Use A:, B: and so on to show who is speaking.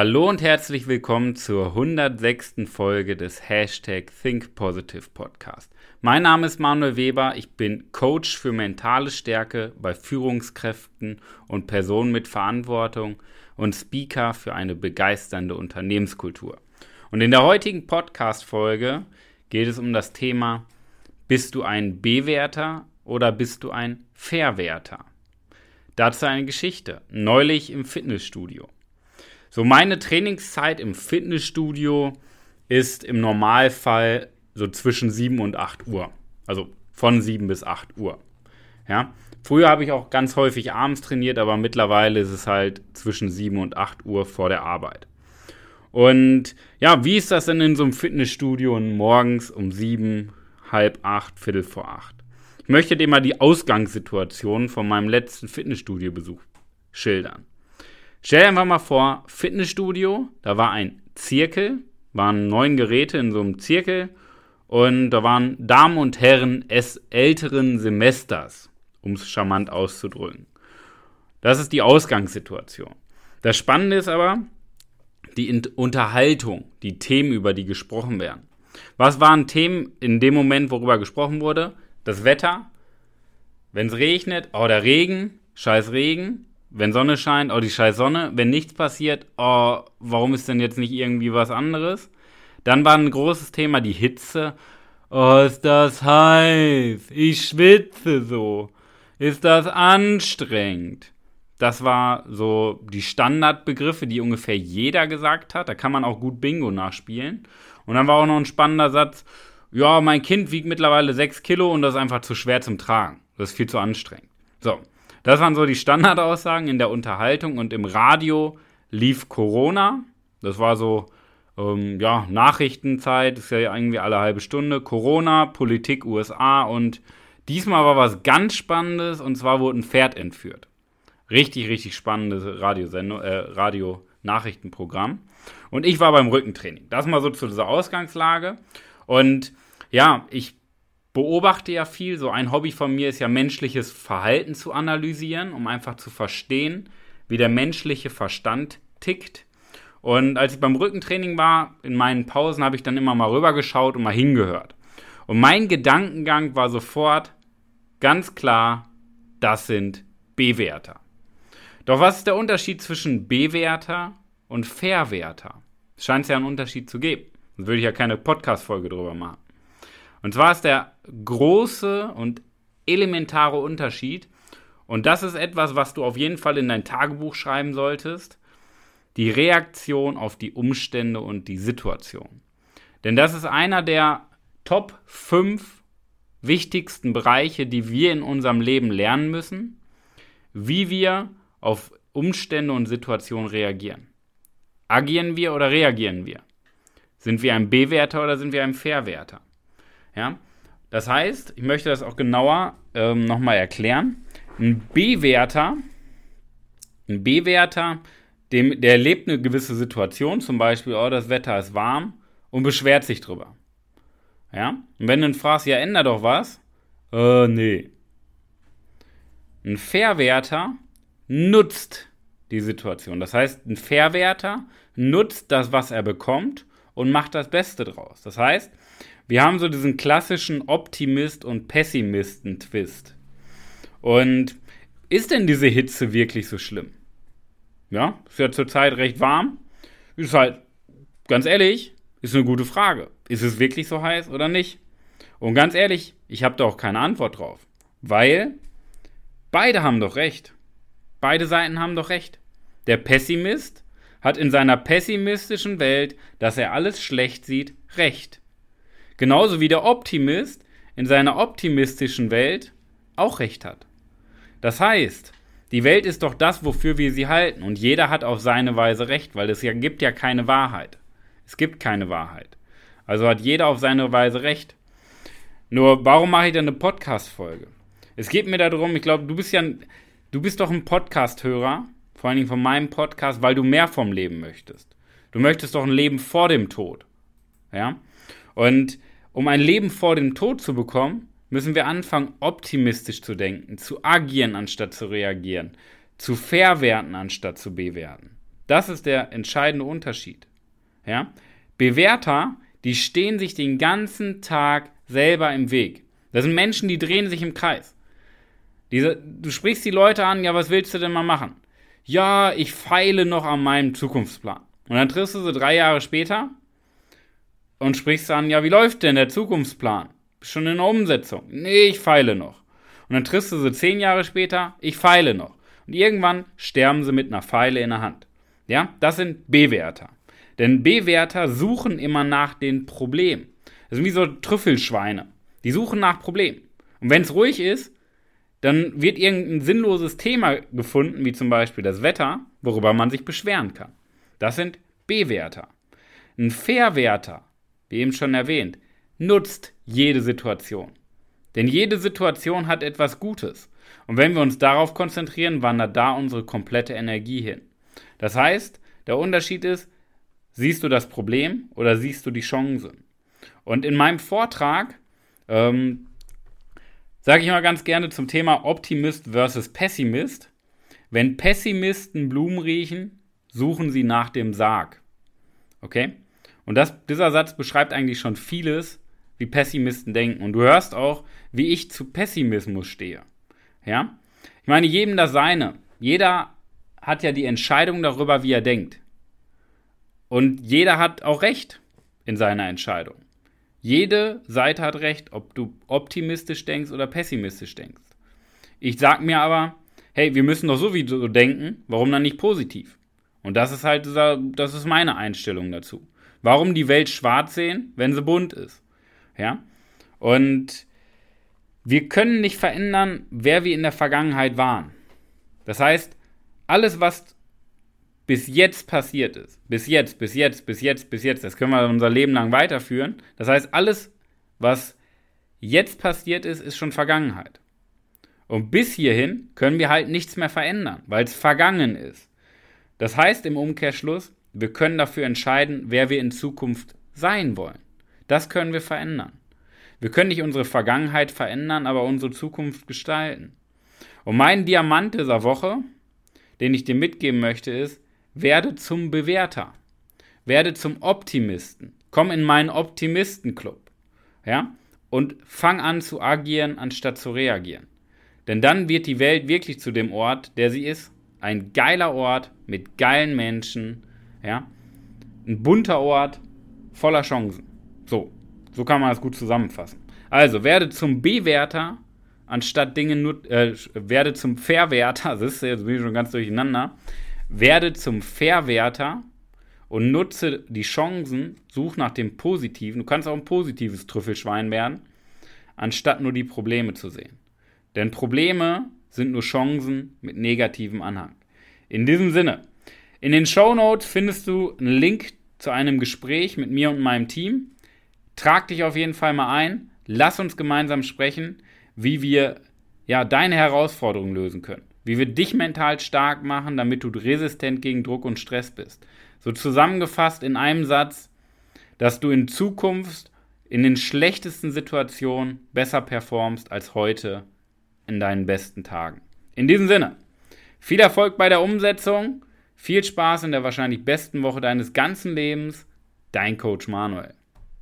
A: Hallo und herzlich willkommen zur 106. Folge des Hashtag Think Positive Podcast. Mein Name ist Manuel Weber, ich bin Coach für mentale Stärke bei Führungskräften und Personen mit Verantwortung und Speaker für eine begeisternde Unternehmenskultur. Und in der heutigen Podcast-Folge geht es um das Thema: Bist du ein Bewerter oder bist du ein Verwerter? Dazu eine Geschichte. Neulich im Fitnessstudio. So, meine Trainingszeit im Fitnessstudio ist im Normalfall so zwischen 7 und 8 Uhr. Also von 7 bis 8 Uhr. Ja. Früher habe ich auch ganz häufig abends trainiert, aber mittlerweile ist es halt zwischen 7 und 8 Uhr vor der Arbeit. Und ja, wie ist das denn in so einem Fitnessstudio morgens um 7, halb 8, Viertel vor 8? Ich möchte dir mal die Ausgangssituation von meinem letzten Fitnessstudio-Besuch schildern. Stell dir einfach mal vor, Fitnessstudio, da war ein Zirkel, waren neun Geräte in so einem Zirkel und da waren Damen und Herren es älteren Semesters, um es charmant auszudrücken. Das ist die Ausgangssituation. Das Spannende ist aber die Unterhaltung, die Themen, über die gesprochen werden. Was waren Themen in dem Moment, worüber gesprochen wurde? Das Wetter. Wenn es regnet, oh, Regen, scheiß Regen. Wenn Sonne scheint, oh, die scheiß Sonne. Wenn nichts passiert, oh, warum ist denn jetzt nicht irgendwie was anderes? Dann war ein großes Thema die Hitze. Oh, ist das heiß. Ich schwitze so. Ist das anstrengend. Das war so die Standardbegriffe, die ungefähr jeder gesagt hat. Da kann man auch gut Bingo nachspielen. Und dann war auch noch ein spannender Satz. Ja, mein Kind wiegt mittlerweile 6 Kilo und das ist einfach zu schwer zum Tragen. Das ist viel zu anstrengend. So, das waren so die Standardaussagen in der Unterhaltung und im Radio lief Corona. Das war so, ähm, ja, Nachrichtenzeit, ist ja irgendwie alle halbe Stunde. Corona, Politik USA und diesmal war was ganz Spannendes und zwar wurde ein Pferd entführt. Richtig, richtig spannendes Radiosendung, äh, Radio-Nachrichtenprogramm. Und ich war beim Rückentraining. Das mal so zu dieser Ausgangslage. Und ja, ich beobachte ja viel. So ein Hobby von mir ist ja menschliches Verhalten zu analysieren, um einfach zu verstehen, wie der menschliche Verstand tickt. Und als ich beim Rückentraining war, in meinen Pausen habe ich dann immer mal rübergeschaut und mal hingehört. Und mein Gedankengang war sofort ganz klar, das sind Bewerter. Doch was ist der Unterschied zwischen Bewerter und Verwerter? Es scheint ja einen Unterschied zu geben. Sonst würde ich ja keine Podcast-Folge drüber machen. Und zwar ist der große und elementare Unterschied, und das ist etwas, was du auf jeden Fall in dein Tagebuch schreiben solltest, die Reaktion auf die Umstände und die Situation. Denn das ist einer der Top 5 wichtigsten Bereiche, die wir in unserem Leben lernen müssen, wie wir auf Umstände und Situationen reagieren. Agieren wir oder reagieren wir? Sind wir ein Bewerter oder sind wir ein Verwerter? Ja? Das heißt, ich möchte das auch genauer ähm, nochmal erklären. Ein B-Werter, ein B-Werter, dem, der erlebt eine gewisse Situation, zum Beispiel, oh, das Wetter ist warm und beschwert sich drüber. Ja? Und wenn du ihn fragst, ja, änder doch was, äh, nee. Ein Verwerter nutzt die Situation. Das heißt, ein Verwerter nutzt das, was er bekommt und macht das Beste draus. Das heißt, wir haben so diesen klassischen Optimist- und Pessimisten-Twist. Und ist denn diese Hitze wirklich so schlimm? Ja, ist ja zurzeit recht warm. Ist halt, ganz ehrlich, ist eine gute Frage. Ist es wirklich so heiß oder nicht? Und ganz ehrlich, ich habe da auch keine Antwort drauf. Weil beide haben doch recht. Beide Seiten haben doch recht. Der Pessimist hat in seiner pessimistischen Welt, dass er alles schlecht sieht, recht. Genauso wie der Optimist in seiner optimistischen Welt auch recht hat. Das heißt, die Welt ist doch das, wofür wir sie halten. Und jeder hat auf seine Weise recht, weil es ja gibt ja keine Wahrheit. Es gibt keine Wahrheit. Also hat jeder auf seine Weise recht. Nur, warum mache ich denn eine Podcast-Folge? Es geht mir darum, ich glaube, du bist ja, du bist doch ein Podcast-Hörer, vor allen Dingen von meinem Podcast, weil du mehr vom Leben möchtest. Du möchtest doch ein Leben vor dem Tod. Ja? Und um ein Leben vor dem Tod zu bekommen, müssen wir anfangen, optimistisch zu denken, zu agieren anstatt zu reagieren, zu verwerten anstatt zu bewerten. Das ist der entscheidende Unterschied. Ja? Bewerter, die stehen sich den ganzen Tag selber im Weg. Das sind Menschen, die drehen sich im Kreis. Diese, du sprichst die Leute an, ja, was willst du denn mal machen? Ja, ich feile noch an meinem Zukunftsplan. Und dann triffst du sie drei Jahre später und sprichst an, ja, wie läuft denn der Zukunftsplan? Schon in der Umsetzung. Nee, ich feile noch. Und dann triffst du sie zehn Jahre später, ich feile noch. Und irgendwann sterben sie mit einer Pfeile in der Hand. Ja, das sind Bewerter. Denn Bewerter suchen immer nach den Problemen. Das sind wie so Trüffelschweine. Die suchen nach Problemen. Und wenn es ruhig ist, dann wird irgendein sinnloses Thema gefunden, wie zum Beispiel das Wetter, worüber man sich beschweren kann. Das sind Bewerter. Ein Verwerter, wie eben schon erwähnt, nutzt jede Situation. Denn jede Situation hat etwas Gutes. Und wenn wir uns darauf konzentrieren, wandert da unsere komplette Energie hin. Das heißt, der Unterschied ist, siehst du das Problem oder siehst du die Chancen? Und in meinem Vortrag ähm, sage ich mal ganz gerne zum Thema Optimist versus Pessimist. Wenn Pessimisten Blumen riechen, suchen sie nach dem Sarg. Okay? Und das, dieser Satz beschreibt eigentlich schon vieles, wie Pessimisten denken. Und du hörst auch, wie ich zu Pessimismus stehe. Ja? Ich meine, jedem das Seine. Jeder hat ja die Entscheidung darüber, wie er denkt. Und jeder hat auch Recht in seiner Entscheidung. Jede Seite hat recht, ob du optimistisch denkst oder pessimistisch denkst. Ich sag mir aber, hey, wir müssen doch sowieso denken, warum dann nicht positiv? Und das ist halt, das ist meine Einstellung dazu. Warum die Welt schwarz sehen, wenn sie bunt ist? Ja? Und wir können nicht verändern, wer wir in der Vergangenheit waren. Das heißt, alles, was bis jetzt passiert ist, bis jetzt, bis jetzt, bis jetzt, bis jetzt, das können wir unser Leben lang weiterführen. Das heißt, alles, was jetzt passiert ist, ist schon Vergangenheit. Und bis hierhin können wir halt nichts mehr verändern, weil es vergangen ist. Das heißt im Umkehrschluss, wir können dafür entscheiden, wer wir in Zukunft sein wollen. Das können wir verändern. Wir können nicht unsere Vergangenheit verändern, aber unsere Zukunft gestalten. Und mein Diamant dieser Woche, den ich dir mitgeben möchte, ist, werde zum Bewerter. Werde zum Optimisten. Komm in meinen Optimistenclub. Ja? Und fang an zu agieren, anstatt zu reagieren. Denn dann wird die Welt wirklich zu dem Ort, der sie ist. Ein geiler Ort mit geilen Menschen. Ja? Ein bunter Ort voller Chancen. So, so kann man das gut zusammenfassen. Also, werde zum Bewerter, anstatt Dinge nur, äh, werde zum Verwerter, das ist jetzt bin ich schon ganz durcheinander, werde zum Verwerter und nutze die Chancen, such nach dem Positiven. Du kannst auch ein positives Trüffelschwein werden, anstatt nur die Probleme zu sehen. Denn Probleme sind nur Chancen mit negativem Anhang. In diesem Sinne, in den Show Notes findest du einen Link zu einem Gespräch mit mir und meinem Team. Trag dich auf jeden Fall mal ein. Lass uns gemeinsam sprechen, wie wir ja deine Herausforderungen lösen können wie wir dich mental stark machen, damit du resistent gegen Druck und Stress bist. So zusammengefasst in einem Satz, dass du in Zukunft in den schlechtesten Situationen besser performst als heute in deinen besten Tagen. In diesem Sinne, viel Erfolg bei der Umsetzung, viel Spaß in der wahrscheinlich besten Woche deines ganzen Lebens, dein Coach Manuel.